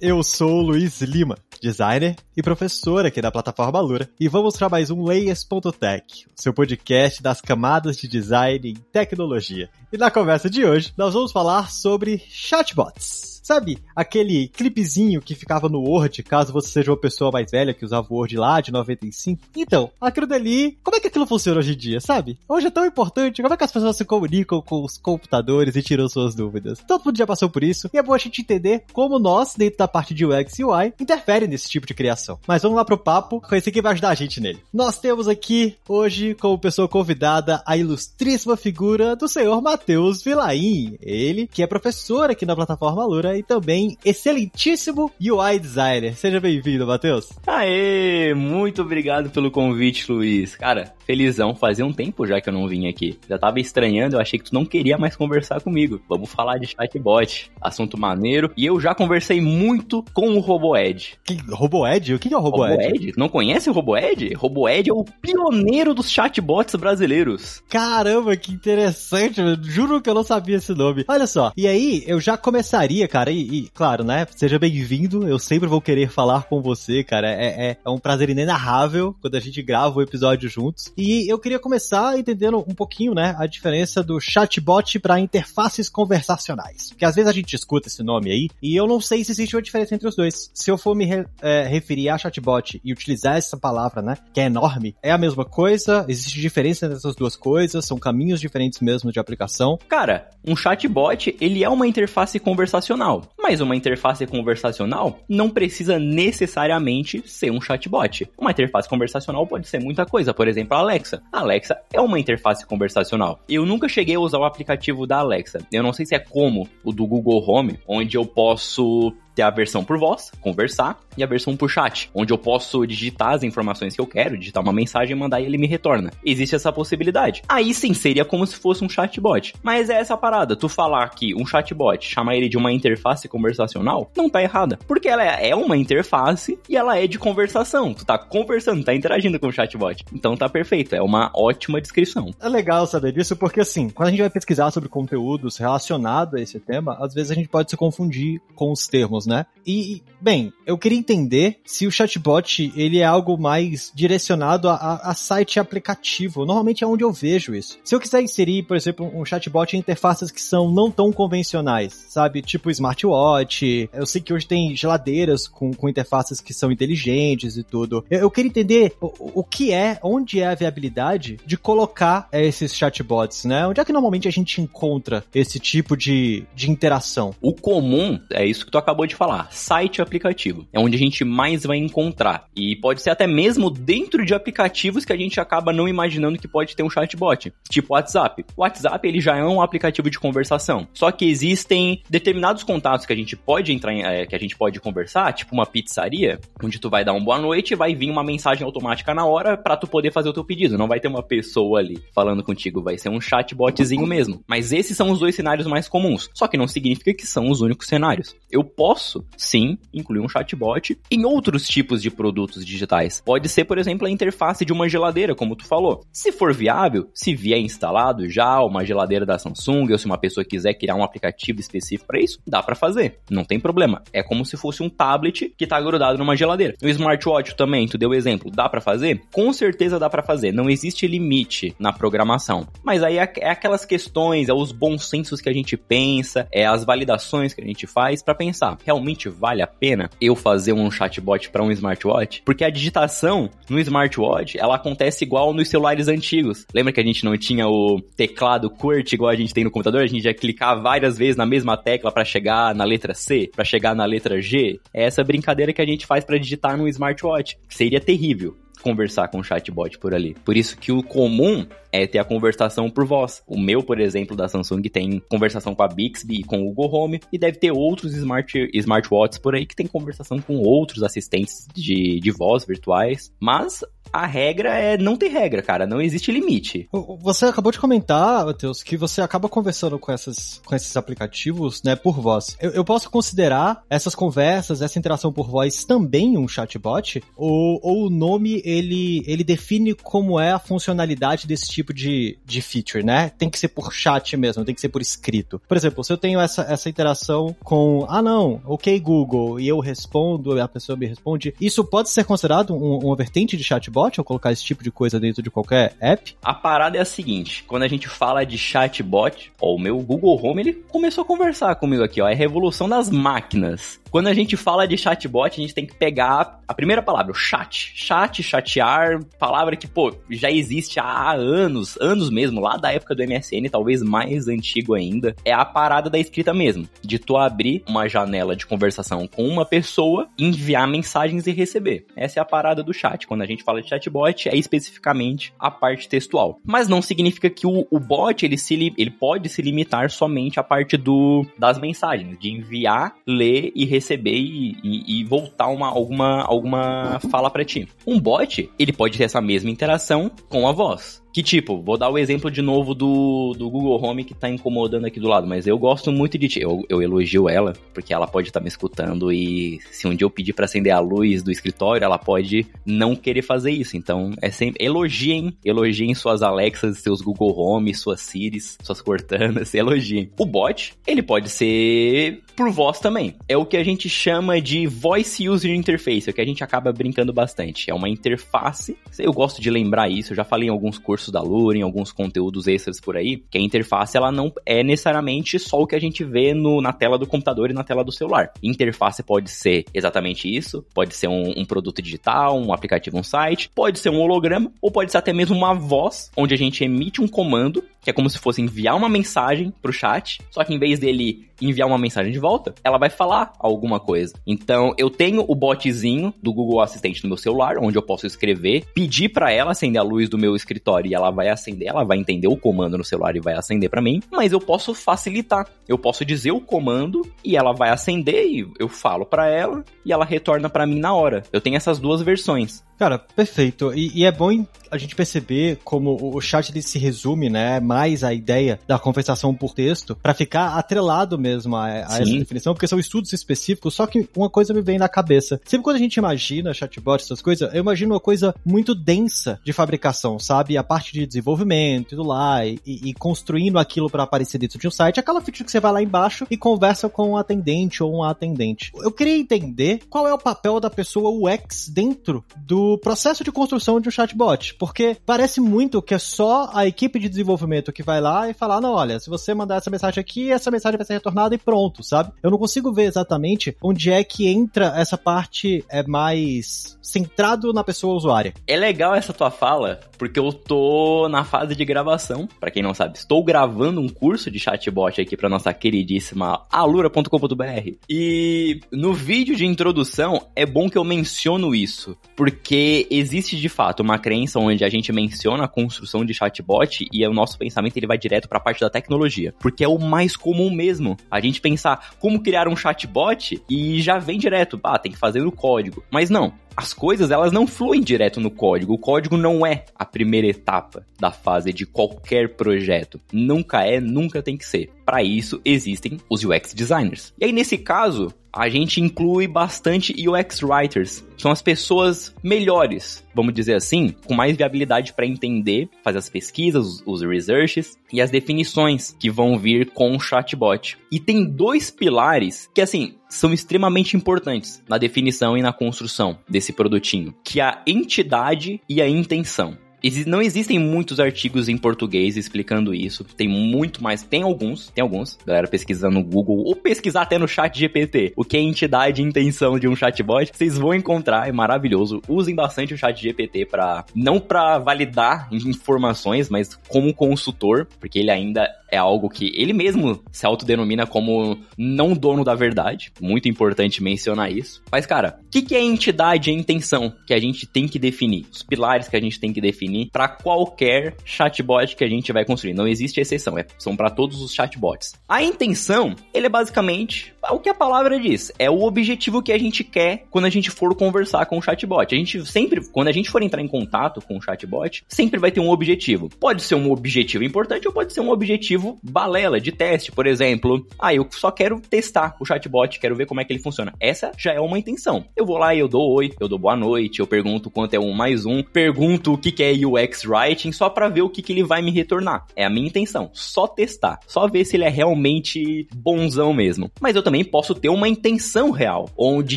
Eu sou o Luiz Lima, designer e professor aqui da plataforma Lura, e vamos para mais um Layers.tech, seu podcast das camadas de design em tecnologia. E na conversa de hoje, nós vamos falar sobre chatbots. Sabe aquele clipezinho que ficava no Word, caso você seja uma pessoa mais velha que usava o Word lá de 95? Então, aquilo dali, como é que aquilo funciona hoje em dia, sabe? Hoje é tão importante, como é que as pessoas se comunicam com os computadores e tiram suas dúvidas? Todo mundo já passou por isso, e é bom a gente entender como nós, dentro da parte de UX e UI, interfere nesse tipo de criação. Mas vamos lá pro papo, com esse que vai ajudar a gente nele. Nós temos aqui, hoje, como pessoa convidada, a ilustríssima figura do senhor Matheus Vilaim. Ele, que é professor aqui na plataforma Lura e também excelentíssimo UI designer. Seja bem-vindo, Matheus. Aê, muito obrigado pelo convite, Luiz. Cara, felizão, fazia um tempo já que eu não vim aqui. Já tava estranhando, eu achei que tu não queria mais conversar comigo. Vamos falar de chatbot, assunto maneiro. E eu já conversei muito com o RoboEd. Que, RoboEd? O que é o RoboEd? RoboEd? Não conhece o RoboEd? RoboEd é o pioneiro dos chatbots brasileiros. Caramba, que interessante. Juro que eu não sabia esse nome. Olha só, e aí eu já começaria, cara, cara. E, e claro, né? Seja bem-vindo. Eu sempre vou querer falar com você, cara. É, é, é, um prazer inenarrável quando a gente grava o episódio juntos. E eu queria começar entendendo um pouquinho, né? A diferença do chatbot para interfaces conversacionais. Porque às vezes a gente escuta esse nome aí e eu não sei se existe uma diferença entre os dois. Se eu for me re, é, referir a chatbot e utilizar essa palavra, né? Que é enorme, é a mesma coisa? Existe diferença nessas duas coisas? São caminhos diferentes mesmo de aplicação? Cara, um chatbot, ele é uma interface conversacional conversacional. Mas uma interface conversacional não precisa necessariamente ser um chatbot. Uma interface conversacional pode ser muita coisa, por exemplo, a Alexa. A Alexa é uma interface conversacional. Eu nunca cheguei a usar o aplicativo da Alexa. Eu não sei se é como o do Google Home, onde eu posso ter a versão por voz, conversar, e a versão por chat, onde eu posso digitar as informações que eu quero, digitar uma mensagem e mandar e ele me retorna. Existe essa possibilidade. Aí sim, seria como se fosse um chatbot. Mas é essa parada, tu falar que um chatbot, chamar ele de uma interface conversacional, não tá errada. Porque ela é uma interface e ela é de conversação. Tu tá conversando, tá interagindo com o chatbot. Então tá perfeito, é uma ótima descrição. É legal saber disso, porque assim, quando a gente vai pesquisar sobre conteúdos relacionados a esse tema, às vezes a gente pode se confundir com os termos, né? E, bem, eu queria entender se o chatbot ele é algo mais direcionado a, a, site aplicativo. Normalmente é onde eu vejo isso. Se eu quiser inserir, por exemplo, um chatbot em interfaces que são não tão convencionais, sabe? Tipo smartwatch. Eu sei que hoje tem geladeiras com, com interfaces que são inteligentes e tudo. Eu, eu queria entender o, o, que é, onde é a viabilidade de colocar esses chatbots, né? Onde é que normalmente a gente encontra esse tipo de, de interação? O comum é isso que tu acabou de falar, site aplicativo. É onde a gente mais vai encontrar. E pode ser até mesmo dentro de aplicativos que a gente acaba não imaginando que pode ter um chatbot, tipo WhatsApp. O WhatsApp ele já é um aplicativo de conversação. Só que existem determinados contatos que a gente pode entrar em, é, que a gente pode conversar, tipo uma pizzaria, onde tu vai dar um boa noite e vai vir uma mensagem automática na hora para tu poder fazer o teu pedido. Não vai ter uma pessoa ali falando contigo, vai ser um chatbotzinho mesmo. Mas esses são os dois cenários mais comuns. Só que não significa que são os únicos cenários. Eu posso posso, sim, incluir um chatbot em outros tipos de produtos digitais. Pode ser, por exemplo, a interface de uma geladeira, como tu falou. Se for viável, se vier instalado já uma geladeira da Samsung, ou se uma pessoa quiser criar um aplicativo específico para isso, dá para fazer. Não tem problema. É como se fosse um tablet que tá grudado numa geladeira. O smartwatch também, tu deu exemplo, dá para fazer? Com certeza dá para fazer. Não existe limite na programação. Mas aí é, é aquelas questões, é os bons sensos que a gente pensa, é as validações que a gente faz para pensar. Realmente vale a pena eu fazer um chatbot para um smartwatch? Porque a digitação no smartwatch, ela acontece igual nos celulares antigos. Lembra que a gente não tinha o teclado QWERTY igual a gente tem no computador? A gente ia clicar várias vezes na mesma tecla para chegar na letra C, para chegar na letra G. É essa brincadeira que a gente faz para digitar no smartwatch, seria terrível conversar com o chatbot por ali. Por isso que o comum é ter a conversação por voz. O meu, por exemplo, da Samsung tem conversação com a Bixby e com o Google Home e deve ter outros smart, smartwatches por aí que tem conversação com outros assistentes de, de voz virtuais. Mas a regra é não ter regra, cara. Não existe limite. Você acabou de comentar, Matheus, que você acaba conversando com, essas, com esses aplicativos, né, por voz. Eu, eu posso considerar essas conversas, essa interação por voz também um chatbot? Ou, ou o nome, ele, ele define como é a funcionalidade desse tipo de, de feature, né? Tem que ser por chat mesmo, tem que ser por escrito. Por exemplo, se eu tenho essa, essa interação com, ah não, ok Google, e eu respondo, a pessoa me responde, isso pode ser considerado um, uma vertente de chatbot? ou colocar esse tipo de coisa dentro de qualquer app? A parada é a seguinte, quando a gente fala de chatbot, ó, o meu Google Home, ele começou a conversar comigo aqui, ó, é revolução das máquinas. Quando a gente fala de chatbot, a gente tem que pegar a primeira palavra, o chat. Chat, chatear, palavra que, pô, já existe há anos, anos mesmo, lá da época do MSN, talvez mais antigo ainda. É a parada da escrita mesmo, de tu abrir uma janela de conversação com uma pessoa, enviar mensagens e receber. Essa é a parada do chat. Quando a gente fala de chatbot, é especificamente a parte textual. Mas não significa que o, o bot, ele, se, ele pode se limitar somente à parte do, das mensagens, de enviar, ler e receber receber e, e, e voltar uma, alguma, alguma fala para ti. Um bot, ele pode ter essa mesma interação com a voz. Que tipo, vou dar o exemplo de novo do, do Google Home que tá incomodando aqui do lado, mas eu gosto muito de ti. Eu, eu elogio ela, porque ela pode estar tá me escutando e se um dia eu pedir para acender a luz do escritório, ela pode não querer fazer isso. Então, é sempre. Elogiem, elogiem suas Alexas, seus Google Home, suas Siris, suas Cortanas, elogiem. O bot, ele pode ser por voz também. É o que a gente chama de Voice User Interface, é o que a gente acaba brincando bastante. É uma interface. Eu gosto de lembrar isso, eu já falei em alguns cursos da Lura, em alguns conteúdos extras por aí, que a interface ela não é necessariamente só o que a gente vê no, na tela do computador e na tela do celular. Interface pode ser exatamente isso, pode ser um, um produto digital, um aplicativo, um site, pode ser um holograma, ou pode ser até mesmo uma voz, onde a gente emite um comando que é como se fosse enviar uma mensagem pro chat, só que em vez dele enviar uma mensagem de volta, ela vai falar alguma coisa. Então, eu tenho o botzinho do Google Assistente no meu celular, onde eu posso escrever, pedir para ela acender a luz do meu escritório e ela vai acender, ela vai entender o comando no celular e vai acender para mim, mas eu posso facilitar. Eu posso dizer o comando e ela vai acender e eu falo para ela e ela retorna para mim na hora. Eu tenho essas duas versões. Cara, perfeito. E, e, é bom a gente perceber como o chat ele se resume, né, mais a ideia da conversação por texto, para ficar atrelado mesmo a, a essa definição, porque são estudos específicos, só que uma coisa me vem na cabeça. Sempre quando a gente imagina chatbot, essas coisas, eu imagino uma coisa muito densa de fabricação, sabe? A parte de desenvolvimento e tudo lá, e, e construindo aquilo para aparecer dentro de um site, aquela feature que você vai lá embaixo e conversa com um atendente ou um atendente. Eu queria entender qual é o papel da pessoa UX dentro do processo de construção de um chatbot, porque parece muito que é só a equipe de desenvolvimento que vai lá e falar, não, olha, se você mandar essa mensagem aqui, essa mensagem vai ser retornada e pronto, sabe? Eu não consigo ver exatamente onde é que entra essa parte é mais centrado na pessoa usuária. É legal essa tua fala, porque eu tô na fase de gravação, para quem não sabe, estou gravando um curso de chatbot aqui para nossa queridíssima alura.com.br. E no vídeo de introdução é bom que eu menciono isso, porque existe de fato uma crença onde a gente menciona a construção de chatbot e o nosso pensamento ele vai direto para a parte da tecnologia, porque é o mais comum mesmo. A gente pensar como criar um chatbot e já vem direto, ah, tem que fazer no código. Mas não, as coisas elas não fluem direto no código. O código não é a primeira etapa da fase de qualquer projeto. Nunca é, nunca tem que ser. Para isso existem os UX designers. E aí nesse caso, a gente inclui bastante UX writers. São as pessoas melhores, vamos dizer assim, com mais viabilidade para entender, fazer as pesquisas, os researches e as definições que vão vir com o chatbot. E tem dois pilares que assim, são extremamente importantes na definição e na construção desse produtinho, que é a entidade e a intenção. Não existem muitos artigos em português explicando isso. Tem muito mais. Tem alguns, tem alguns. Galera pesquisando no Google ou pesquisar até no chat GPT. O que é entidade e intenção de um chatbot, vocês vão encontrar, é maravilhoso. Usem bastante o chat GPT para não para validar informações, mas como consultor, porque ele ainda é algo que ele mesmo se autodenomina como não dono da verdade. Muito importante mencionar isso. Mas, cara, o que, que é entidade e intenção que a gente tem que definir? Os pilares que a gente tem que definir para qualquer chatbot que a gente vai construir. Não existe exceção, é, são para todos os chatbots. A intenção, ele é basicamente o que a palavra diz. É o objetivo que a gente quer quando a gente for conversar com o chatbot. A gente sempre, quando a gente for entrar em contato com o chatbot, sempre vai ter um objetivo. Pode ser um objetivo importante ou pode ser um objetivo balela de teste, por exemplo. Ah, eu só quero testar o chatbot, quero ver como é que ele funciona. Essa já é uma intenção. Eu vou lá e eu dou oi, eu dou boa noite, eu pergunto quanto é um mais um, pergunto o que, que é UX Writing só para ver o que, que ele vai me retornar. É a minha intenção. Só testar. Só ver se ele é realmente bonzão mesmo. Mas eu também posso ter uma intenção real, onde,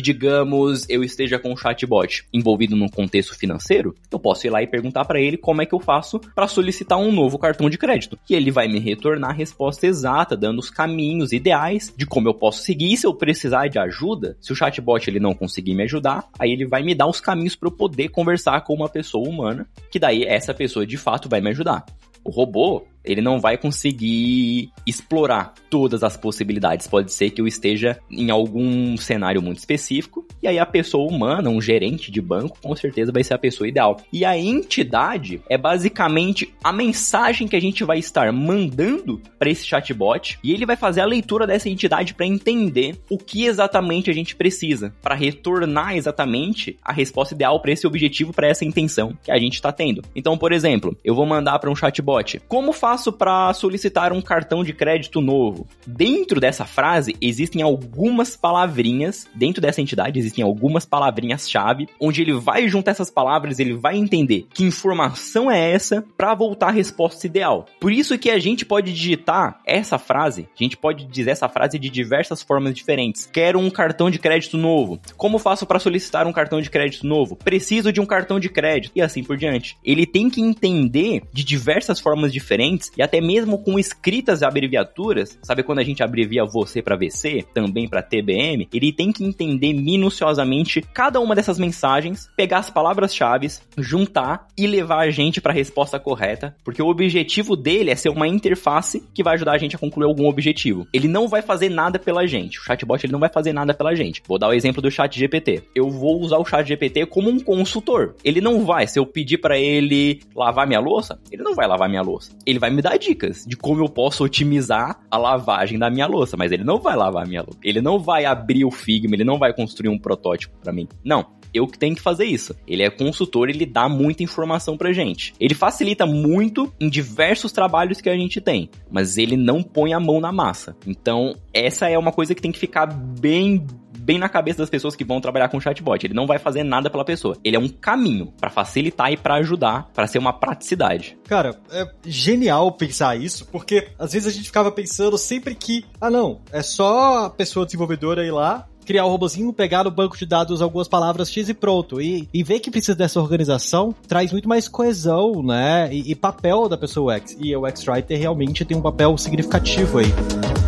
digamos, eu esteja com um chatbot envolvido num contexto financeiro, eu posso ir lá e perguntar para ele como é que eu faço para solicitar um novo cartão de crédito. E ele vai me retornar a resposta exata, dando os caminhos ideais de como eu posso seguir. E se eu precisar de ajuda, se o chatbot ele não conseguir me ajudar, aí ele vai me dar os caminhos para eu poder conversar com uma pessoa humana, que daí essa pessoa de fato vai me ajudar. O robô, ele não vai conseguir explorar todas as possibilidades. Pode ser que eu esteja em algum cenário muito específico, e aí a pessoa humana, um gerente de banco, com certeza vai ser a pessoa ideal. E a entidade é basicamente a mensagem que a gente vai estar mandando para esse chatbot, e ele vai fazer a leitura dessa entidade para entender o que exatamente a gente precisa, para retornar exatamente a resposta ideal para esse objetivo, para essa intenção que a gente está tendo. Então, por exemplo, eu vou mandar para um chatbot: como faço faço para solicitar um cartão de crédito novo? Dentro dessa frase existem algumas palavrinhas, dentro dessa entidade existem algumas palavrinhas-chave, onde ele vai juntar essas palavras, ele vai entender que informação é essa para voltar a resposta ideal. Por isso que a gente pode digitar essa frase, a gente pode dizer essa frase de diversas formas diferentes. Quero um cartão de crédito novo. Como faço para solicitar um cartão de crédito novo? Preciso de um cartão de crédito e assim por diante. Ele tem que entender de diversas formas diferentes e até mesmo com escritas abreviaturas, sabe quando a gente abrevia você para VC, também para TBM, ele tem que entender minuciosamente cada uma dessas mensagens, pegar as palavras-chave, juntar e levar a gente para a resposta correta, porque o objetivo dele é ser uma interface que vai ajudar a gente a concluir algum objetivo. Ele não vai fazer nada pela gente. O chatbot ele não vai fazer nada pela gente. Vou dar o exemplo do chat GPT. Eu vou usar o chat GPT como um consultor. Ele não vai, se eu pedir para ele lavar minha louça, ele não vai lavar minha louça. Ele vai me dar dicas de como eu posso otimizar a lavagem da minha louça, mas ele não vai lavar a minha louça. Ele não vai abrir o Figma, ele não vai construir um protótipo para mim. Não, eu que tenho que fazer isso. Ele é consultor, ele dá muita informação pra gente. Ele facilita muito em diversos trabalhos que a gente tem, mas ele não põe a mão na massa. Então, essa é uma coisa que tem que ficar bem bem na cabeça das pessoas que vão trabalhar com chatbot. Ele não vai fazer nada pela pessoa. Ele é um caminho para facilitar e para ajudar, para ser uma praticidade. Cara, é genial pensar isso, porque às vezes a gente ficava pensando sempre que, ah não, é só a pessoa desenvolvedora ir lá, criar o robozinho, pegar no banco de dados algumas palavras X e pronto. E, e ver que precisa dessa organização traz muito mais coesão, né? E, e papel da pessoa UX. E o X-Writer realmente tem um papel significativo aí.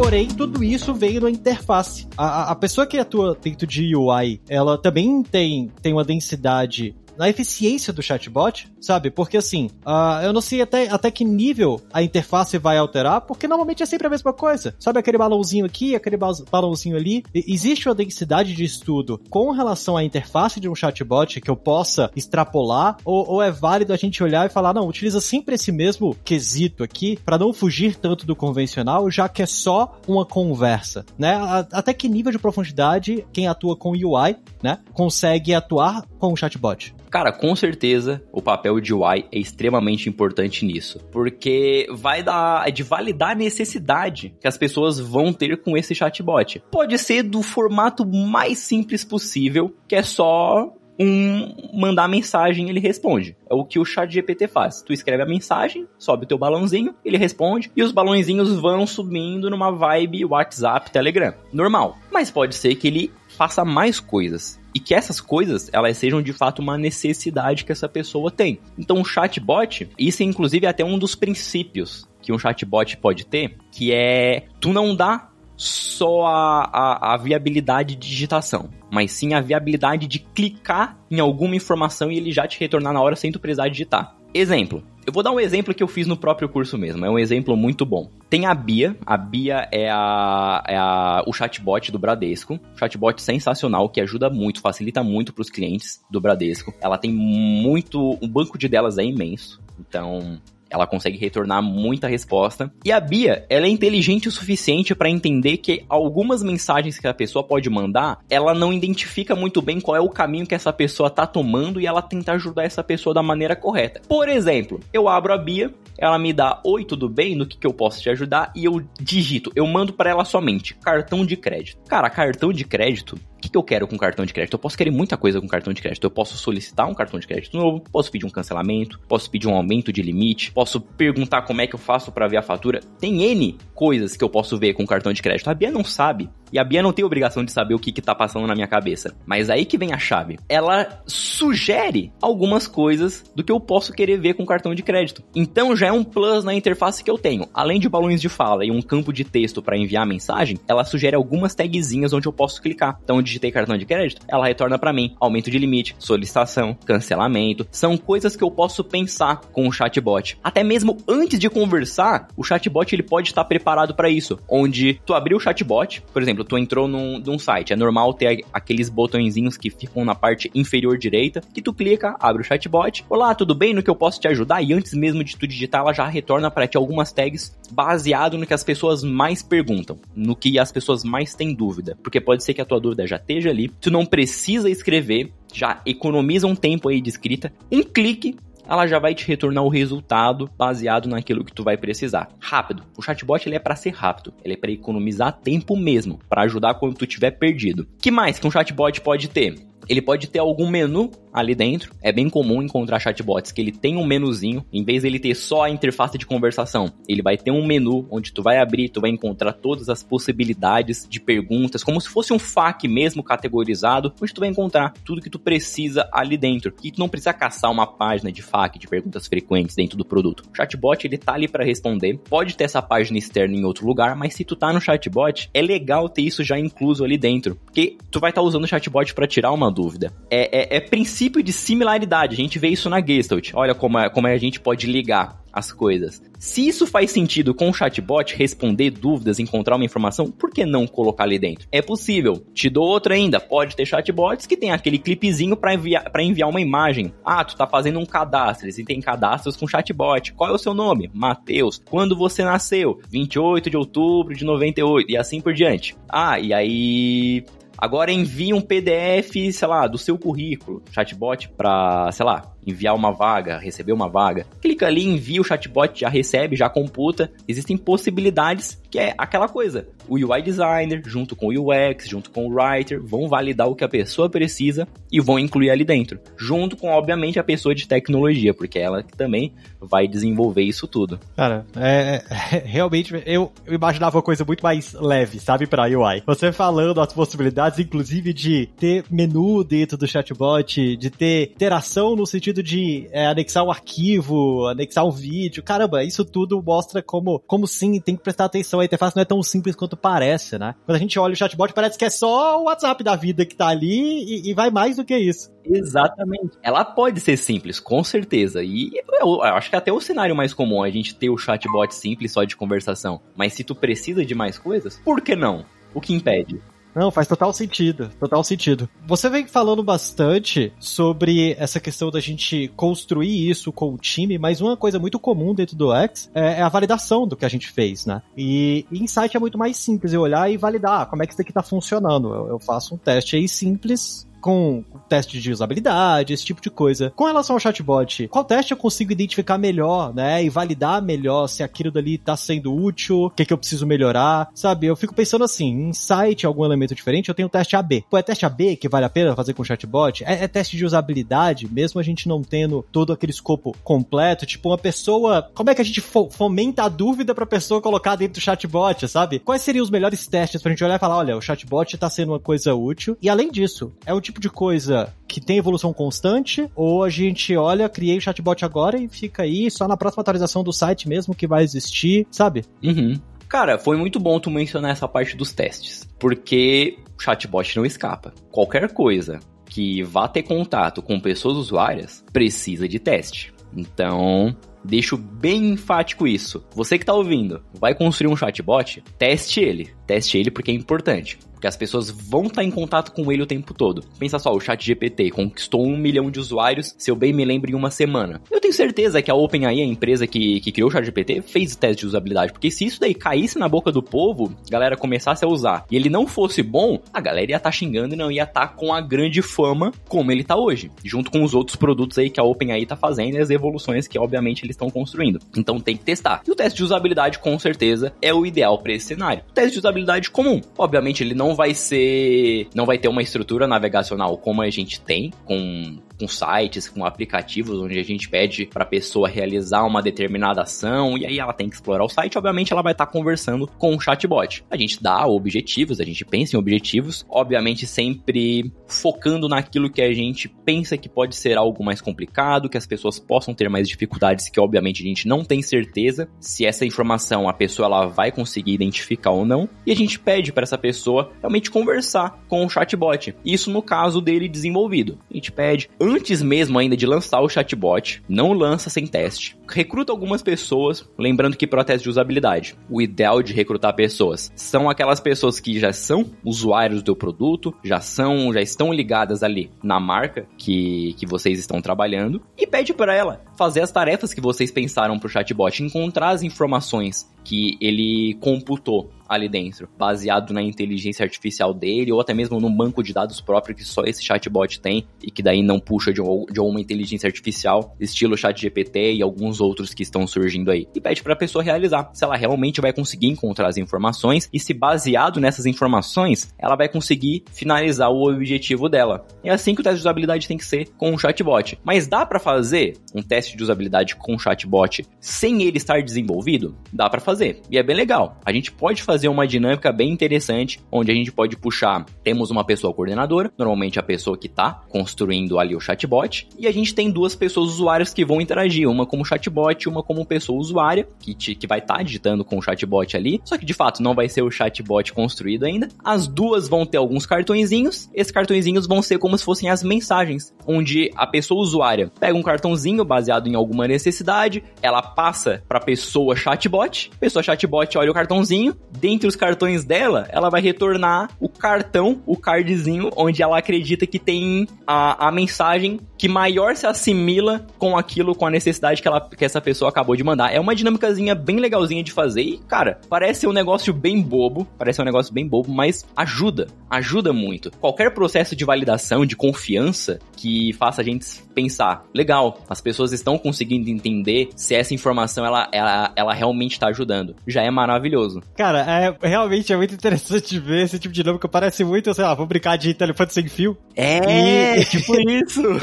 Porém, tudo isso veio na interface. A, a pessoa que atua dentro de UI, ela também tem, tem uma densidade na eficiência do chatbot, sabe? Porque assim, uh, eu não sei até, até que nível a interface vai alterar, porque normalmente é sempre a mesma coisa. Sabe aquele balãozinho aqui, aquele balãozinho ali? E, existe uma densidade de estudo com relação à interface de um chatbot que eu possa extrapolar, ou, ou é válido a gente olhar e falar, não, utiliza sempre esse mesmo quesito aqui para não fugir tanto do convencional, já que é só uma conversa, né? Até que nível de profundidade quem atua com UI, né, consegue atuar com o chatbot? Cara, com certeza o papel de UI é extremamente importante nisso, porque vai dar de validar a necessidade que as pessoas vão ter com esse chatbot. Pode ser do formato mais simples possível, que é só um mandar mensagem, ele responde. É o que o chat GPT faz. Tu escreve a mensagem, sobe o teu balãozinho, ele responde e os balãozinhos vão subindo numa vibe WhatsApp, Telegram. Normal. Mas pode ser que ele faça mais coisas e que essas coisas elas sejam de fato uma necessidade que essa pessoa tem. Então o chatbot, isso é inclusive até um dos princípios que um chatbot pode ter, que é tu não dá só a, a, a, viabilidade de digitação, mas sim a viabilidade de clicar em alguma informação e ele já te retornar na hora sem tu precisar digitar. Exemplo. Eu vou dar um exemplo que eu fiz no próprio curso mesmo. É um exemplo muito bom. Tem a Bia. A Bia é, a, é a, o chatbot do Bradesco. Chatbot sensacional que ajuda muito, facilita muito para os clientes do Bradesco. Ela tem muito. O banco de delas é imenso. Então, ela consegue retornar muita resposta. E a Bia, ela é inteligente o suficiente para entender que algumas mensagens que a pessoa pode mandar, ela não identifica muito bem qual é o caminho que essa pessoa tá tomando e ela tenta ajudar essa pessoa da maneira correta. Por exemplo, eu abro a Bia, ela me dá oi, tudo bem? No que, que eu posso te ajudar? E eu digito, eu mando para ela somente cartão de crédito. Cara, cartão de crédito o que, que eu quero com cartão de crédito? Eu posso querer muita coisa com cartão de crédito. Eu posso solicitar um cartão de crédito novo, posso pedir um cancelamento, posso pedir um aumento de limite, posso perguntar como é que eu faço para ver a fatura. Tem N coisas que eu posso ver com cartão de crédito. A Bia não sabe. E a Bia não tem obrigação de saber o que, que tá passando na minha cabeça. Mas aí que vem a chave. Ela sugere algumas coisas do que eu posso querer ver com cartão de crédito. Então já é um plus na interface que eu tenho. Além de balões de fala e um campo de texto para enviar mensagem, ela sugere algumas tagzinhas onde eu posso clicar. Então, digitei cartão de crédito, ela retorna para mim aumento de limite, solicitação, cancelamento. São coisas que eu posso pensar com o chatbot. Até mesmo antes de conversar, o chatbot ele pode estar preparado para isso. Onde tu abriu o chatbot, por exemplo, tu entrou num, num site, é normal ter aqueles botõezinhos que ficam na parte inferior direita, que tu clica, abre o chatbot. Olá, tudo bem? No que eu posso te ajudar? E antes mesmo de tu digitar, ela já retorna para ti algumas tags baseado no que as pessoas mais perguntam, no que as pessoas mais têm dúvida. Porque pode ser que a tua dúvida já esteja ali, tu não precisa escrever, já economiza um tempo aí de escrita, um clique ela já vai te retornar o resultado baseado naquilo que tu vai precisar. Rápido. O chatbot ele é para ser rápido, ele é para economizar tempo mesmo, para ajudar quando tu tiver perdido. Que mais que um chatbot pode ter? Ele pode ter algum menu ali dentro. É bem comum encontrar chatbots que ele tem um menuzinho, em vez dele ter só a interface de conversação, ele vai ter um menu onde tu vai abrir, tu vai encontrar todas as possibilidades de perguntas, como se fosse um FAQ mesmo categorizado, onde tu vai encontrar tudo que tu precisa ali dentro. E tu não precisa caçar uma página de FAQ de perguntas frequentes dentro do produto. O chatbot ele tá ali para responder. Pode ter essa página externa em outro lugar, mas se tu tá no chatbot, é legal ter isso já incluso ali dentro, porque tu vai estar tá usando o chatbot para tirar uma dúvida. É, é, é princípio de similaridade. A gente vê isso na Gestalt. Olha como, é, como é a gente pode ligar as coisas. Se isso faz sentido com o chatbot responder dúvidas, encontrar uma informação, por que não colocar ali dentro? É possível. Te dou outra ainda. Pode ter chatbots que tem aquele clipezinho para enviar, pra enviar uma imagem. Ah, tu tá fazendo um cadastro. E tem cadastros com chatbot. Qual é o seu nome? Matheus. Quando você nasceu? 28 de outubro de 98. E assim por diante. Ah, e aí Agora envie um PDF, sei lá, do seu currículo, chatbot, para, sei lá, enviar uma vaga, receber uma vaga. Clica ali, envia o chatbot, já recebe, já computa. Existem possibilidades que é aquela coisa. O UI designer, junto com o UX, junto com o writer, vão validar o que a pessoa precisa e vão incluir ali dentro. Junto com, obviamente, a pessoa de tecnologia, porque ela também vai desenvolver isso tudo. Cara, é, é, realmente eu, eu imaginava uma coisa muito mais leve, sabe, para UI. Você falando as possibilidades, inclusive, de ter menu dentro do chatbot, de ter interação no sentido sentido de é, anexar um arquivo, anexar um vídeo. Caramba, isso tudo mostra como, como sim, tem que prestar atenção. A interface não é tão simples quanto parece, né? Quando a gente olha o chatbot, parece que é só o WhatsApp da vida que tá ali e, e vai mais do que isso. Exatamente. Ela pode ser simples, com certeza. E eu, eu acho que até o cenário mais comum é a gente ter o chatbot simples só de conversação. Mas se tu precisa de mais coisas, por que não? O que impede? Não, faz total sentido, total sentido. Você vem falando bastante sobre essa questão da gente construir isso com o time, mas uma coisa muito comum dentro do X é, é a validação do que a gente fez, né? E, Insight é muito mais simples, eu olhar e validar como é que isso aqui tá funcionando. Eu faço um teste aí simples com teste de usabilidade, esse tipo de coisa. Com relação ao chatbot, qual teste eu consigo identificar melhor, né? E validar melhor se aquilo dali tá sendo útil, o que, que eu preciso melhorar, sabe? Eu fico pensando assim, em site, algum elemento diferente, eu tenho o teste AB. Pô, é teste AB que vale a pena fazer com o chatbot? É, é teste de usabilidade, mesmo a gente não tendo todo aquele escopo completo, tipo uma pessoa, como é que a gente fomenta a dúvida pra pessoa colocar dentro do chatbot, sabe? Quais seriam os melhores testes pra gente olhar e falar, olha, o chatbot tá sendo uma coisa útil. E além disso, é o tipo de coisa que tem evolução constante, ou a gente olha, criei o chatbot agora e fica aí só na próxima atualização do site mesmo que vai existir, sabe? Uhum. Cara, foi muito bom tu mencionar essa parte dos testes, porque o chatbot não escapa. Qualquer coisa que vá ter contato com pessoas usuárias precisa de teste. Então, deixo bem enfático isso. Você que está ouvindo, vai construir um chatbot, teste ele. Teste ele porque é importante. Porque as pessoas vão estar em contato com ele o tempo todo. Pensa só, o chat GPT conquistou um milhão de usuários, se eu bem me lembro, em uma semana. Eu tenho certeza que a OpenAI, a empresa que, que criou o chat GPT, fez teste de usabilidade. Porque se isso daí caísse na boca do povo, a galera começasse a usar, e ele não fosse bom, a galera ia estar tá xingando e não ia estar tá com a grande fama como ele está hoje. Junto com os outros produtos aí que a OpenAI está fazendo e as evoluções que, obviamente, eles estão construindo. Então tem que testar. E o teste de usabilidade, com certeza, é o ideal para esse cenário. O teste de usabilidade comum. Obviamente, ele não não vai ser. Não vai ter uma estrutura navegacional como a gente tem, com com sites, com aplicativos, onde a gente pede para a pessoa realizar uma determinada ação e aí ela tem que explorar o site. Obviamente, ela vai estar tá conversando com o chatbot. A gente dá objetivos, a gente pensa em objetivos, obviamente sempre focando naquilo que a gente pensa que pode ser algo mais complicado, que as pessoas possam ter mais dificuldades, que obviamente a gente não tem certeza se essa informação a pessoa ela vai conseguir identificar ou não. E a gente pede para essa pessoa realmente conversar com o chatbot. Isso no caso dele desenvolvido. A gente pede, antes mesmo ainda de lançar o chatbot, não lança sem teste. Recruta algumas pessoas, lembrando que para teste de usabilidade, o ideal de recrutar pessoas são aquelas pessoas que já são usuários do produto, já são, já estão ligadas ali na marca que, que vocês estão trabalhando e pede para ela fazer as tarefas que vocês pensaram para o chatbot, encontrar as informações que ele computou ali dentro, baseado na inteligência artificial dele, ou até mesmo num banco de dados próprio que só esse chatbot tem, e que daí não puxa de, de uma inteligência artificial, estilo chat GPT e alguns outros que estão surgindo aí. E pede para a pessoa realizar, se ela realmente vai conseguir encontrar as informações, e se baseado nessas informações, ela vai conseguir finalizar o objetivo dela. É assim que o teste de usabilidade tem que ser com um chatbot. Mas dá para fazer um teste de usabilidade com chatbot sem ele estar desenvolvido? Dá para fazer. E é bem legal. A gente pode fazer uma dinâmica bem interessante, onde a gente pode puxar, temos uma pessoa coordenadora, normalmente a pessoa que está construindo ali o chatbot, e a gente tem duas pessoas usuárias que vão interagir, uma como chatbot e uma como pessoa usuária, que, te, que vai estar tá digitando com o chatbot ali, só que de fato não vai ser o chatbot construído ainda. As duas vão ter alguns cartõezinhos, esses cartõezinhos vão ser como se fossem as mensagens, onde a pessoa usuária pega um cartãozinho baseado em alguma necessidade, ela passa para pessoa chatbot, pessoa chatbot olha o cartãozinho, dentre os cartões dela, ela vai retornar o cartão, o cardzinho, onde ela acredita que tem a, a mensagem que maior se assimila com aquilo, com a necessidade que, ela, que essa pessoa acabou de mandar. É uma dinâmicazinha bem legalzinha de fazer e, cara, parece um negócio bem bobo, parece um negócio bem bobo, mas ajuda, ajuda muito. Qualquer processo de validação, de confiança que faça a gente pensar, legal, as pessoas estão conseguindo entender se essa informação ela, ela, ela realmente está ajudando. Já é maravilhoso. Cara, é, realmente é muito interessante ver esse tipo de dinâmica. Parece muito, sei lá, vou brincar de telefone sem fio. É, e... tipo isso.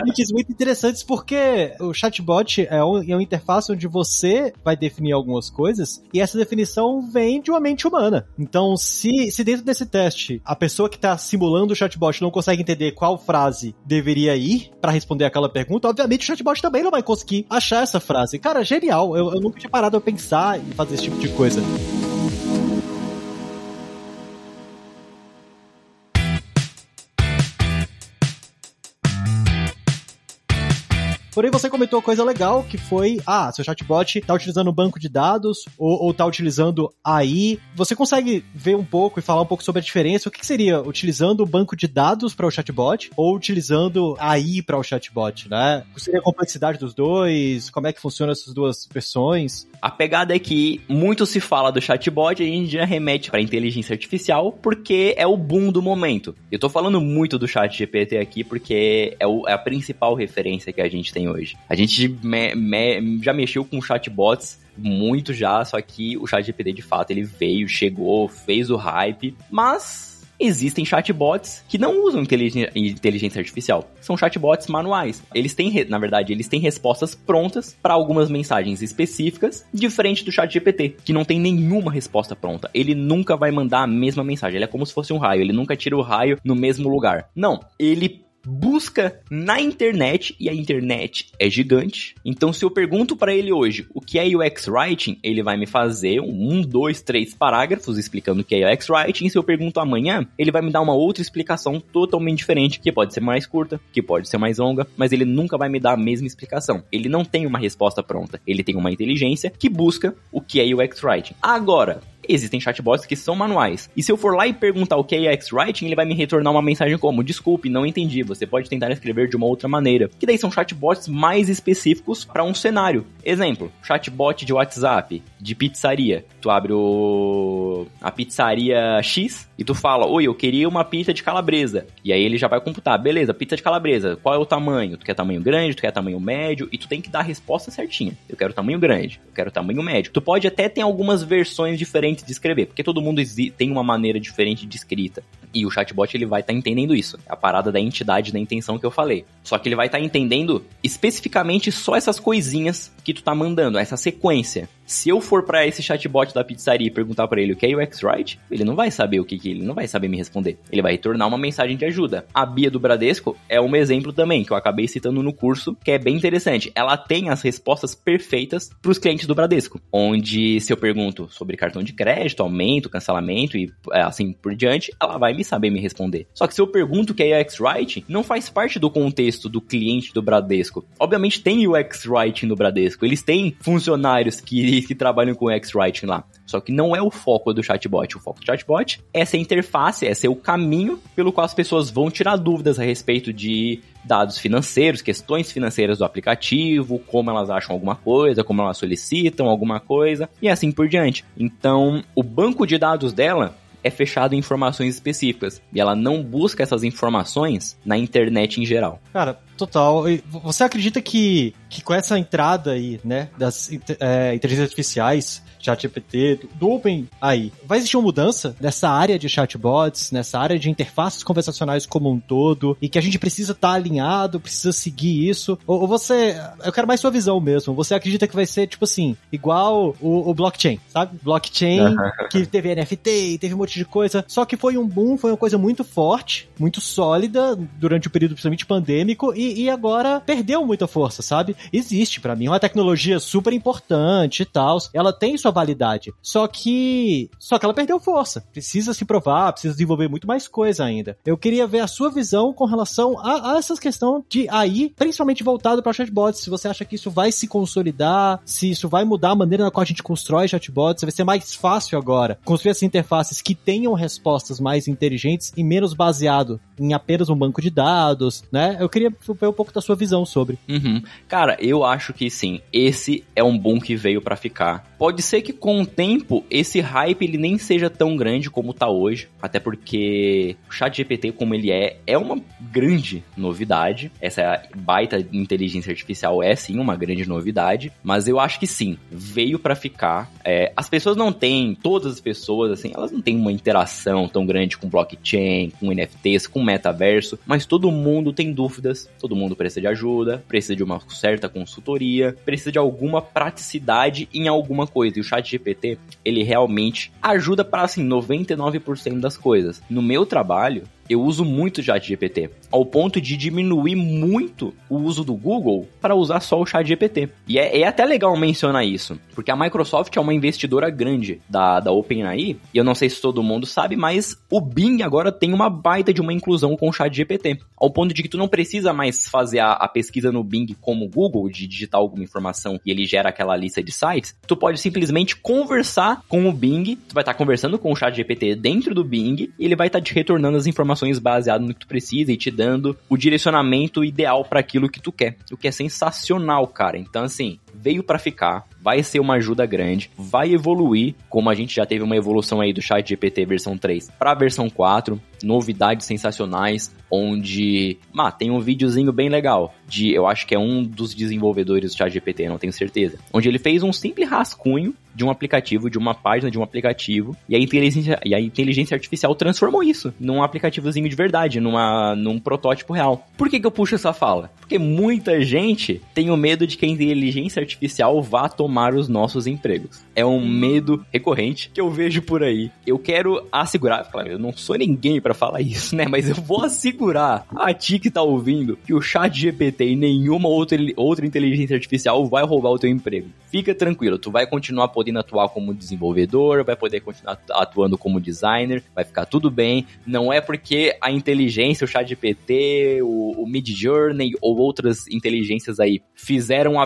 É muito interessantes porque o chatbot é, um, é uma interface onde você vai definir algumas coisas e essa definição vem de uma mente humana. Então, se, se dentro desse teste a pessoa que está simulando o chatbot não consegue entender qual frase deveria ir para responder aquela pergunta, obviamente o chatbot também não vai conseguir achar essa frase. Cara, genial. Eu, eu nunca tinha parado a pensar em fazer esse tipo de coisa. Porém, você comentou coisa legal que foi, ah, seu chatbot tá utilizando banco de dados ou, ou tá utilizando AI. Você consegue ver um pouco e falar um pouco sobre a diferença? O que, que seria utilizando o banco de dados para o chatbot ou utilizando AI para o chatbot, né? Qual seria a complexidade dos dois? Como é que funcionam essas duas versões? A pegada é que muito se fala do chatbot e a gente já remete para inteligência artificial porque é o boom do momento. Eu tô falando muito do chat GPT aqui porque é, o, é a principal referência que a gente tem hoje. A gente me, me, já mexeu com chatbots muito já, só que o chat GPT de fato ele veio, chegou, fez o hype, mas existem chatbots que não usam inteligência artificial. São chatbots manuais. Eles têm, na verdade, eles têm respostas prontas para algumas mensagens específicas, diferente do chat GPT, que não tem nenhuma resposta pronta. Ele nunca vai mandar a mesma mensagem. Ele é como se fosse um raio. Ele nunca tira o raio no mesmo lugar. Não. Ele busca na internet e a internet é gigante. Então, se eu pergunto para ele hoje o que é UX Writing, ele vai me fazer um, dois, três parágrafos explicando o que é UX Writing. E se eu pergunto amanhã, ele vai me dar uma outra explicação totalmente diferente, que pode ser mais curta, que pode ser mais longa, mas ele nunca vai me dar a mesma explicação. Ele não tem uma resposta pronta. Ele tem uma inteligência que busca o que é UX Writing. Agora, existem chatbots que são manuais. E se eu for lá e perguntar o que é UX Writing, ele vai me retornar uma mensagem como: Desculpe, não entendi, você pode tentar escrever de uma outra maneira. Que daí são chatbots mais específicos para um cenário. Exemplo: chatbot de WhatsApp, de pizzaria. Tu abre o a pizzaria X e tu fala: Oi, eu queria uma pizza de calabresa. E aí ele já vai computar: Beleza, pizza de calabresa, qual é o tamanho? Tu quer tamanho grande, tu quer tamanho médio? E tu tem que dar a resposta certinha. Eu quero tamanho grande, eu quero tamanho médio. Tu pode até ter algumas versões diferentes de escrever, porque todo mundo tem uma maneira diferente de escrita. E o chatbot ele vai estar tá entendendo isso. A parada da entidade da intenção que eu falei. Só que ele vai estar tá entendendo especificamente só essas coisinhas que tu tá mandando, essa sequência. Se eu for para esse chatbot da pizzaria e perguntar para ele o que é UX Write, ele não vai saber o que, que ele não vai saber me responder. Ele vai retornar uma mensagem de ajuda. A Bia do Bradesco é um exemplo também que eu acabei citando no curso, que é bem interessante. Ela tem as respostas perfeitas para os clientes do Bradesco, onde se eu pergunto sobre cartão de crédito, aumento, cancelamento e é, assim por diante, ela vai me saber me responder. Só que se eu pergunto o que é UX Writing, não faz parte do contexto do cliente do Bradesco. Obviamente tem UX Writing no Bradesco, eles têm funcionários que que trabalham com X-Writing lá. Só que não é o foco do chatbot. O foco do chatbot é essa interface, é ser o caminho pelo qual as pessoas vão tirar dúvidas a respeito de dados financeiros, questões financeiras do aplicativo, como elas acham alguma coisa, como elas solicitam alguma coisa e assim por diante. Então, o banco de dados dela é fechado em informações específicas e ela não busca essas informações na internet em geral. Cara, total. Você acredita que, que com essa entrada aí, né, das é, inteligências artificiais, ChatGPT, do OpenAI, vai existir uma mudança nessa área de chatbots, nessa área de interfaces conversacionais como um todo, e que a gente precisa estar tá alinhado, precisa seguir isso? Ou, ou, você, eu quero mais sua visão mesmo, você acredita que vai ser, tipo assim, igual o, o blockchain, sabe? Blockchain, que teve NFT, teve um monte de coisa, só que foi um boom, foi uma coisa muito forte, muito sólida, durante o período principalmente pandêmico, e, e agora perdeu muita força, sabe? Existe para mim uma tecnologia super importante e tal, ela tem sua validade. Só que. Só que ela perdeu força. Precisa se provar, precisa desenvolver muito mais coisa ainda. Eu queria ver a sua visão com relação a, a essas questões de AI, principalmente voltado para chatbots. Se você acha que isso vai se consolidar, se isso vai mudar a maneira na qual a gente constrói chatbots, vai ser mais fácil agora construir essas interfaces que tenham respostas mais inteligentes e menos baseado em apenas um banco de dados, né? Eu queria ver um pouco da sua visão sobre. Uhum. Cara, eu acho que sim. Esse é um boom que veio para ficar. Pode ser que com o tempo esse hype ele nem seja tão grande como tá hoje, até porque o Chat GPT como ele é é uma grande novidade. Essa baita inteligência artificial é sim uma grande novidade, mas eu acho que sim veio para ficar. É, as pessoas não têm, todas as pessoas assim, elas não têm uma interação tão grande com blockchain, com NFTs, com metaverso, mas todo mundo tem dúvidas, todo mundo precisa de ajuda, precisa de uma certa consultoria, precisa de alguma praticidade em alguma coisa. E o chat GPT, ele realmente ajuda para assim 99% das coisas. No meu trabalho, eu uso muito o chat GPT, ao ponto de diminuir muito o uso do Google para usar só o chat GPT. E é, é, até legal mencionar isso, porque a Microsoft é uma investidora grande da, da OpenAI, e eu não sei se todo mundo sabe, mas o Bing agora tem uma baita de uma inclusão com o chat GPT, ao ponto de que tu não precisa mais fazer a, a pesquisa no Bing como o Google, de digitar alguma informação e ele gera aquela lista de sites, tu pode simplesmente conversar com o Bing, tu vai estar conversando com o chat GPT dentro do Bing, e ele vai estar te retornando as informações baseado no que tu precisa e te dando o direcionamento ideal para aquilo que tu quer. O que é sensacional, cara. Então, assim, veio para ficar, vai ser uma ajuda grande, vai evoluir, como a gente já teve uma evolução aí do chat GPT versão 3 para versão 4, novidades sensacionais, onde, ah, tem um videozinho bem legal de, eu acho que é um dos desenvolvedores do chat GPT, não tenho certeza, onde ele fez um simples rascunho de um aplicativo, de uma página de um aplicativo, e a inteligência, e a inteligência artificial transformou isso num aplicativozinho de verdade, numa, num protótipo real. Por que, que eu puxo essa fala? Porque muita gente tem o medo de que a inteligência artificial vá tomar os nossos empregos. É um medo recorrente que eu vejo por aí. Eu quero assegurar, claro, eu não sou ninguém para falar isso, né? Mas eu vou assegurar a ti que tá ouvindo que o chat GPT e nenhuma outra, outra inteligência artificial vai roubar o teu emprego. Fica tranquilo, tu vai continuar podendo atuar como desenvolvedor, vai poder continuar atuando como designer, vai ficar tudo bem. Não é porque a inteligência, o chat GPT, o, o Mid Journey ou outras inteligências aí fizeram um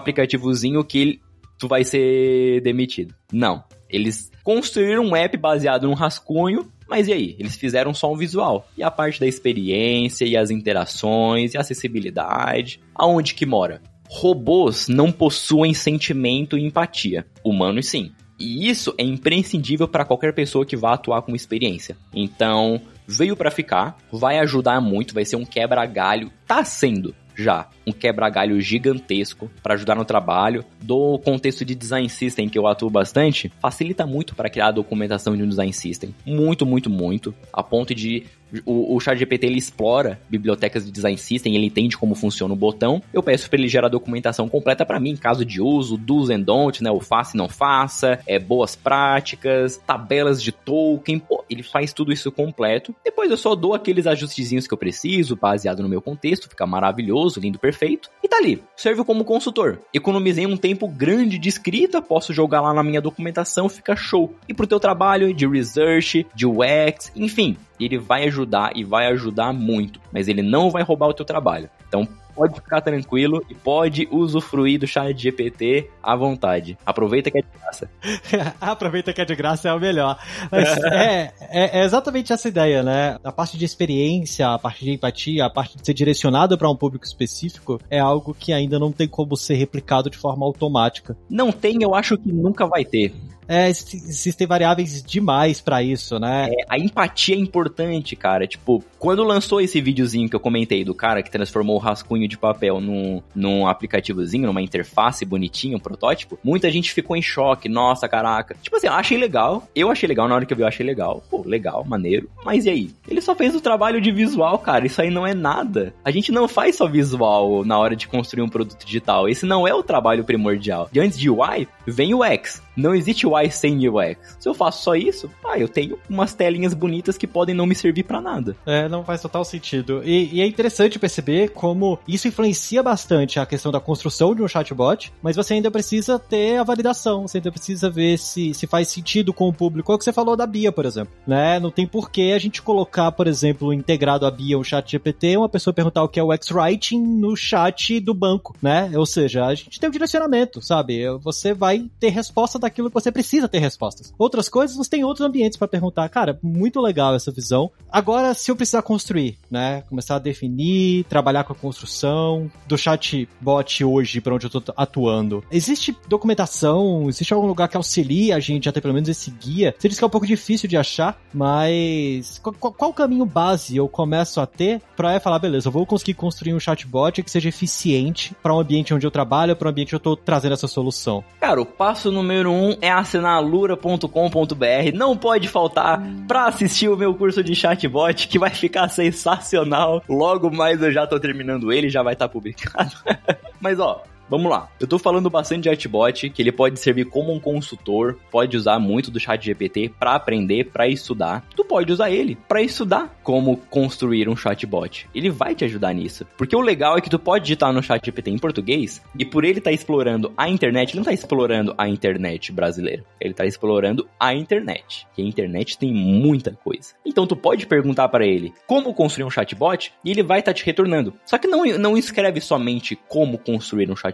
que tu vai ser demitido. Não. Eles construíram um app baseado num rascunho mas e aí? Eles fizeram só um visual. E a parte da experiência, e as interações, e a acessibilidade, aonde que mora? Robôs não possuem sentimento e empatia. Humanos sim. E isso é imprescindível para qualquer pessoa que vá atuar com experiência. Então, veio para ficar, vai ajudar muito, vai ser um quebra-galho, tá sendo já um quebra-galho gigantesco para ajudar no trabalho. Do contexto de design system que eu atuo bastante, facilita muito para criar a documentação de um design system. Muito, muito, muito. A ponto de o, o ChatGPT ele explora bibliotecas de design system, ele entende como funciona o botão. Eu peço para ele gerar documentação completa para mim, caso de uso, do's and don'ts, né? O faça e não faça, é, boas práticas, tabelas de token. Pô, ele faz tudo isso completo. Depois eu só dou aqueles ajustezinhos que eu preciso, baseado no meu contexto, fica maravilhoso, lindo, perfeito. E tá ali, serve como consultor. Economizei um tempo grande de escrita, posso jogar lá na minha documentação, fica show. E pro teu trabalho de research, de UX, enfim, ele vai ajudar e vai ajudar muito, mas ele não vai roubar o teu trabalho. Então, pode ficar tranquilo e pode usufruir do chat GPT à vontade. Aproveita que é de graça. Aproveita que é de graça é o melhor. Mas é, é, é, exatamente essa ideia, né? A parte de experiência, a parte de empatia, a parte de ser direcionado para um público específico é algo que ainda não tem como ser replicado de forma automática. Não tem, eu acho que nunca vai ter. É, existem variáveis demais para isso, né? É, a empatia é importante, cara. Tipo, quando lançou esse videozinho que eu comentei do cara que transformou o rascunho de papel num, num aplicativozinho, numa interface bonitinha, um protótipo, muita gente ficou em choque. Nossa, caraca. Tipo assim, achei legal. Eu achei legal, na hora que eu vi, eu achei legal. Pô, legal, maneiro. Mas e aí? Ele só fez o trabalho de visual, cara. Isso aí não é nada. A gente não faz só visual na hora de construir um produto digital. Esse não é o trabalho primordial. E antes de UI, vem o X. Não existe UI sem UX. Se eu faço só isso, ah, eu tenho umas telinhas bonitas que podem não me servir para nada. É, não faz total sentido. E, e, é interessante perceber como isso influencia bastante a questão da construção de um chatbot, mas você ainda precisa ter a validação, você ainda precisa ver se, se faz sentido com o público. É o que você falou da Bia, por exemplo. Né? Não tem porquê a gente colocar, por exemplo, integrado a Bia, o chat GPT, uma pessoa perguntar o que é o X-Writing no chat do banco, né? Ou seja, a gente tem um direcionamento, sabe? Você vai ter resposta daquilo que você precisa ter respostas. Outras coisas, você tem outros ambientes para perguntar. Cara, muito legal essa visão. Agora, se eu precisar construir, né? Começar a definir, trabalhar com a construção do chatbot hoje para onde eu tô atuando. Existe documentação? Existe algum lugar que auxilie a gente a ter pelo menos esse guia? Você disse que é um pouco difícil de achar, mas qual, o caminho base eu começo a ter para falar, beleza, eu vou conseguir construir um chatbot que seja eficiente para um ambiente onde eu trabalho, para um ambiente onde eu tô trazendo essa solução? Cara, o passo número um é assinar lura.com.br. Não pode faltar para assistir o meu curso de chatbot, que vai ficar sensacional. Logo mais eu já tô terminando ele, já vai estar tá publicado. Mas ó, Vamos lá. Eu tô falando bastante de chatbot, que ele pode servir como um consultor, pode usar muito do chat GPT para aprender, para estudar. Tu pode usar ele para estudar como construir um chatbot. Ele vai te ajudar nisso. Porque o legal é que tu pode digitar no chat GPT em português e por ele estar tá explorando a internet, ele não tá explorando a internet brasileira. Ele tá explorando a internet. E a internet tem muita coisa. Então tu pode perguntar para ele como construir um chatbot e ele vai estar tá te retornando. Só que não, não escreve somente como construir um chatbot.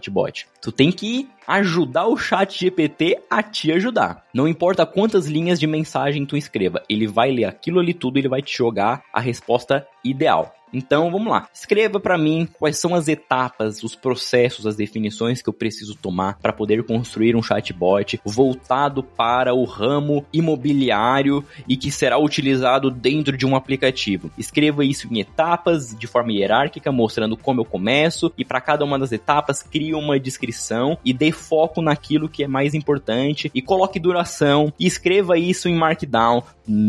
Tu tem que ajudar o chat GPT a te ajudar. Não importa quantas linhas de mensagem tu escreva, ele vai ler aquilo ali tudo ele vai te jogar a resposta ideal. Então, vamos lá. Escreva para mim quais são as etapas, os processos, as definições que eu preciso tomar para poder construir um chatbot voltado para o ramo imobiliário e que será utilizado dentro de um aplicativo. Escreva isso em etapas, de forma hierárquica, mostrando como eu começo e para cada uma das etapas crie uma descrição e dê foco naquilo que é mais importante e coloque duração e escreva isso em Markdown.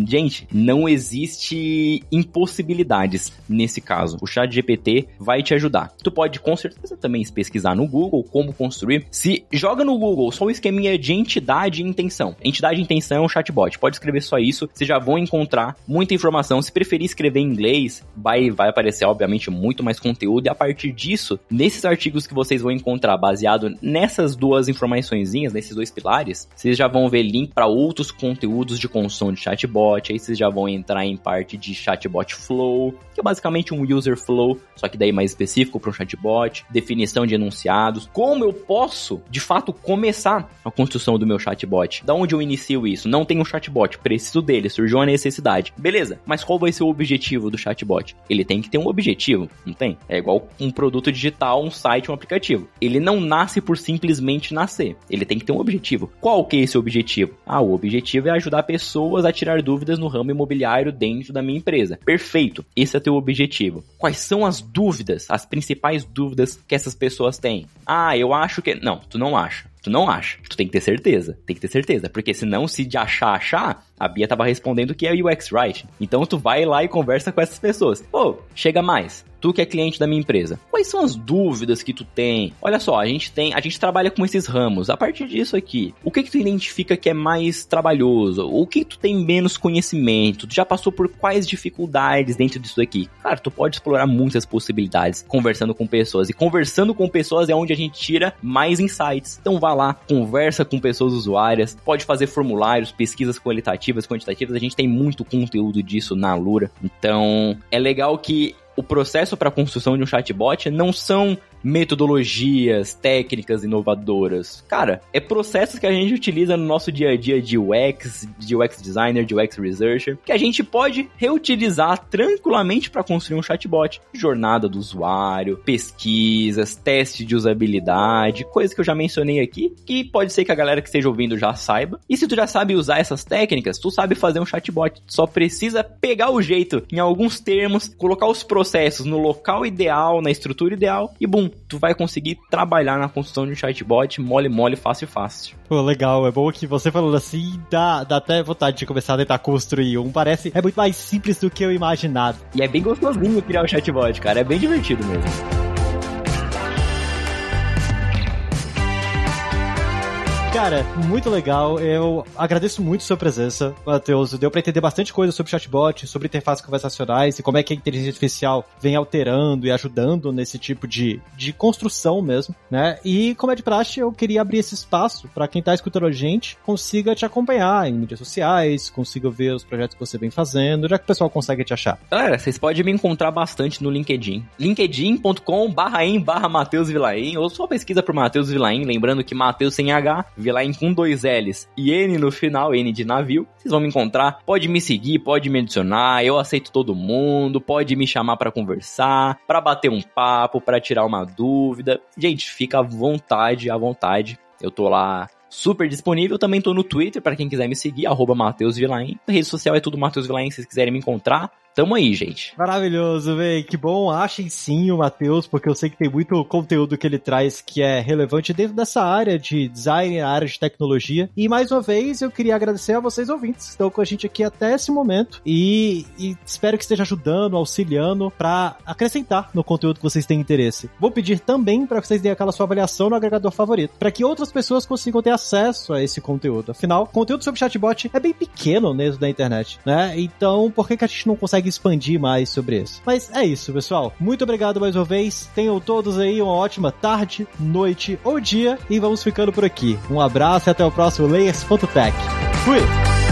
Gente, não existe impossibilidades nesse caso. O chat GPT vai te ajudar. Tu pode com certeza também pesquisar no Google como construir. Se joga no Google só o esqueminha de entidade e intenção. Entidade e intenção é um chatbot. Pode escrever só isso, vocês já vão encontrar muita informação. Se preferir escrever em inglês, vai, vai aparecer, obviamente, muito mais conteúdo. E a partir disso, nesses artigos que vocês vão encontrar baseado nessas duas informaçõezinhas, nesses dois pilares, vocês já vão ver link para outros conteúdos de construção de chatbot. Aí vocês já vão entrar em parte de chatbot flow, que é basicamente um user flow, só que daí mais específico para um chatbot, definição de enunciados. Como eu posso, de fato, começar a construção do meu chatbot? Da onde eu inicio isso? Não tenho um chatbot, preciso dele, surgiu a necessidade. Beleza, mas qual vai ser o objetivo do chatbot? Ele tem que ter um objetivo, não tem? É igual um produto digital, um site, um aplicativo. Ele não nasce por simplesmente nascer. Ele tem que ter um objetivo. Qual que é esse objetivo? Ah, o objetivo é ajudar pessoas a tirar dúvidas no ramo imobiliário dentro da minha empresa. Perfeito. Esse é teu objetivo objetivo. Quais são as dúvidas, as principais dúvidas que essas pessoas têm? Ah, eu acho que. Não, tu não acha. Tu não acha. Tu tem que ter certeza. Tem que ter certeza. Porque senão, se de achar, achar, a Bia tava respondendo que é UX Writing. Então tu vai lá e conversa com essas pessoas. Pô, chega mais tu que é cliente da minha empresa, quais são as dúvidas que tu tem? Olha só, a gente tem, a gente trabalha com esses ramos. A partir disso aqui, o que que tu identifica que é mais trabalhoso? O que tu tem menos conhecimento? Tu já passou por quais dificuldades dentro disso aqui? Cara, tu pode explorar muitas possibilidades conversando com pessoas e conversando com pessoas é onde a gente tira mais insights. Então vá lá, conversa com pessoas usuárias, pode fazer formulários, pesquisas qualitativas, quantitativas, a gente tem muito conteúdo disso na Lura. Então, é legal que o processo para a construção de um chatbot não são metodologias, técnicas inovadoras. Cara, é processos que a gente utiliza no nosso dia a dia de UX, de UX designer, de UX researcher, que a gente pode reutilizar tranquilamente para construir um chatbot. Jornada do usuário, pesquisas, teste de usabilidade, coisas que eu já mencionei aqui, que pode ser que a galera que esteja ouvindo já saiba. E se tu já sabe usar essas técnicas, tu sabe fazer um chatbot. Só precisa pegar o jeito em alguns termos, colocar os processos no local ideal, na estrutura ideal e bum, tu vai conseguir trabalhar na construção de um chatbot mole, mole, fácil, fácil. Pô, legal. É bom que você falando assim, dá, dá até vontade de começar a tentar construir um. Parece, é muito mais simples do que eu imaginava. E é bem gostosinho criar um chatbot, cara. É bem divertido mesmo. Cara, muito legal. Eu agradeço muito sua presença, Matheus. Deu para entender bastante coisa sobre chatbot, sobre interfaces conversacionais e como é que a inteligência artificial vem alterando e ajudando nesse tipo de, de construção mesmo, né? E como é de praxe, eu queria abrir esse espaço para quem tá escutando a gente consiga te acompanhar em mídias sociais, consiga ver os projetos que você vem fazendo, já que o pessoal consegue te achar. Galera, vocês podem me encontrar bastante no LinkedIn. linkedin.com barra em barra Matheus Vilaim, ou só pesquisa por Matheus Vilaim, lembrando que Matheus sem H, Vilain com dois L's e N no final, N de navio. Vocês vão me encontrar. Pode me seguir, pode me adicionar. Eu aceito todo mundo. Pode me chamar para conversar, para bater um papo, para tirar uma dúvida. Gente, fica à vontade, à vontade. Eu tô lá super disponível. Também tô no Twitter para quem quiser me seguir, arroba Matheus Vilain. Rede social é tudo Matheus Vilain, se vocês quiserem me encontrar. Tamo aí, gente. Maravilhoso, véi. Que bom. Achem sim o Matheus, porque eu sei que tem muito conteúdo que ele traz que é relevante dentro dessa área de design, a área de tecnologia. E mais uma vez, eu queria agradecer a vocês ouvintes que estão com a gente aqui até esse momento. E, e espero que esteja ajudando, auxiliando para acrescentar no conteúdo que vocês têm interesse. Vou pedir também para vocês deem aquela sua avaliação no agregador favorito, para que outras pessoas consigam ter acesso a esse conteúdo. Afinal, conteúdo sobre chatbot é bem pequeno mesmo da internet, né? Então, por que, que a gente não consegue expandir mais sobre isso? Mas é isso, pessoal. Muito obrigado mais uma vez. Tenham todos aí uma ótima tarde, noite ou dia e vamos ficando por aqui. Um abraço e até o próximo Layers.tech. Fui!